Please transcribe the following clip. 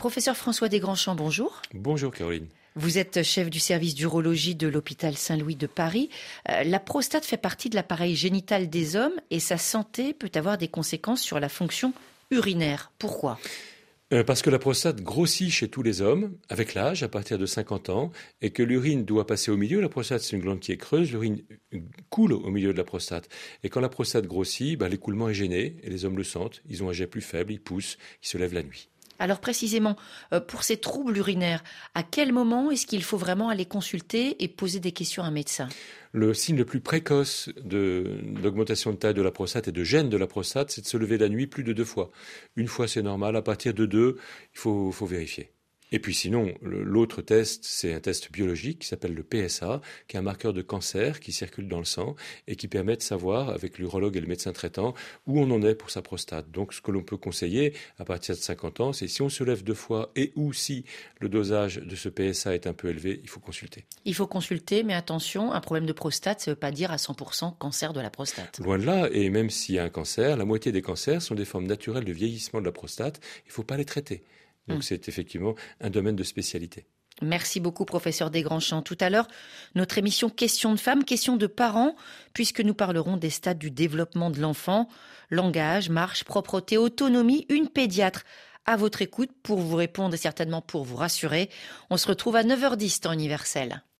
Professeur François Desgrandchamps, bonjour. Bonjour Caroline. Vous êtes chef du service d'urologie de l'hôpital Saint-Louis de Paris. Euh, la prostate fait partie de l'appareil génital des hommes et sa santé peut avoir des conséquences sur la fonction urinaire. Pourquoi? Euh, parce que la prostate grossit chez tous les hommes avec l'âge, à partir de 50 ans, et que l'urine doit passer au milieu. La prostate, c'est une glande qui est creuse, l'urine coule au milieu de la prostate. Et quand la prostate grossit, bah, l'écoulement est gêné, et les hommes le sentent. Ils ont un jet plus faible, ils poussent, ils se lèvent la nuit. Alors précisément, euh, pour ces troubles urinaires, à quel moment est-ce qu'il faut vraiment aller consulter et poser des questions à un médecin? Le signe le plus précoce d'augmentation de, taille de la prostate et de gêne de la prostate, c'est de se lever la nuit plus de deux fois. Une fois, c'est normal. À partir de deux, il faut vérifier. Et puis sinon, l'autre test, c'est un test biologique qui s'appelle le PSA, qui est un marqueur de cancer qui circule dans le sang et qui permet de savoir, avec l'urologue et le médecin traitant, où on en est pour sa prostate. Donc ce que l'on peut conseiller à partir de 50 ans, c'est si on se lève deux fois et ou si le dosage de ce PSA est un peu élevé, il faut consulter. Il faut consulter, mais attention, un problème de prostate, ça ne veut pas dire à 100% cancer de la prostate. Loin de là, et même s'il y a un cancer, la moitié des cancers sont des formes naturelles de vieillissement de la prostate, il ne faut pas les traiter. Donc hmm. c'est effectivement un domaine de spécialité. Merci beaucoup, professeur Desgrandchamps. Tout à l'heure, notre émission Question de femmes, question de parents, puisque nous parlerons des stades du développement de l'enfant, langage, marche, propreté, autonomie, une pédiatre à votre écoute pour vous répondre et certainement pour vous rassurer. On se retrouve à 9h10 temps universel.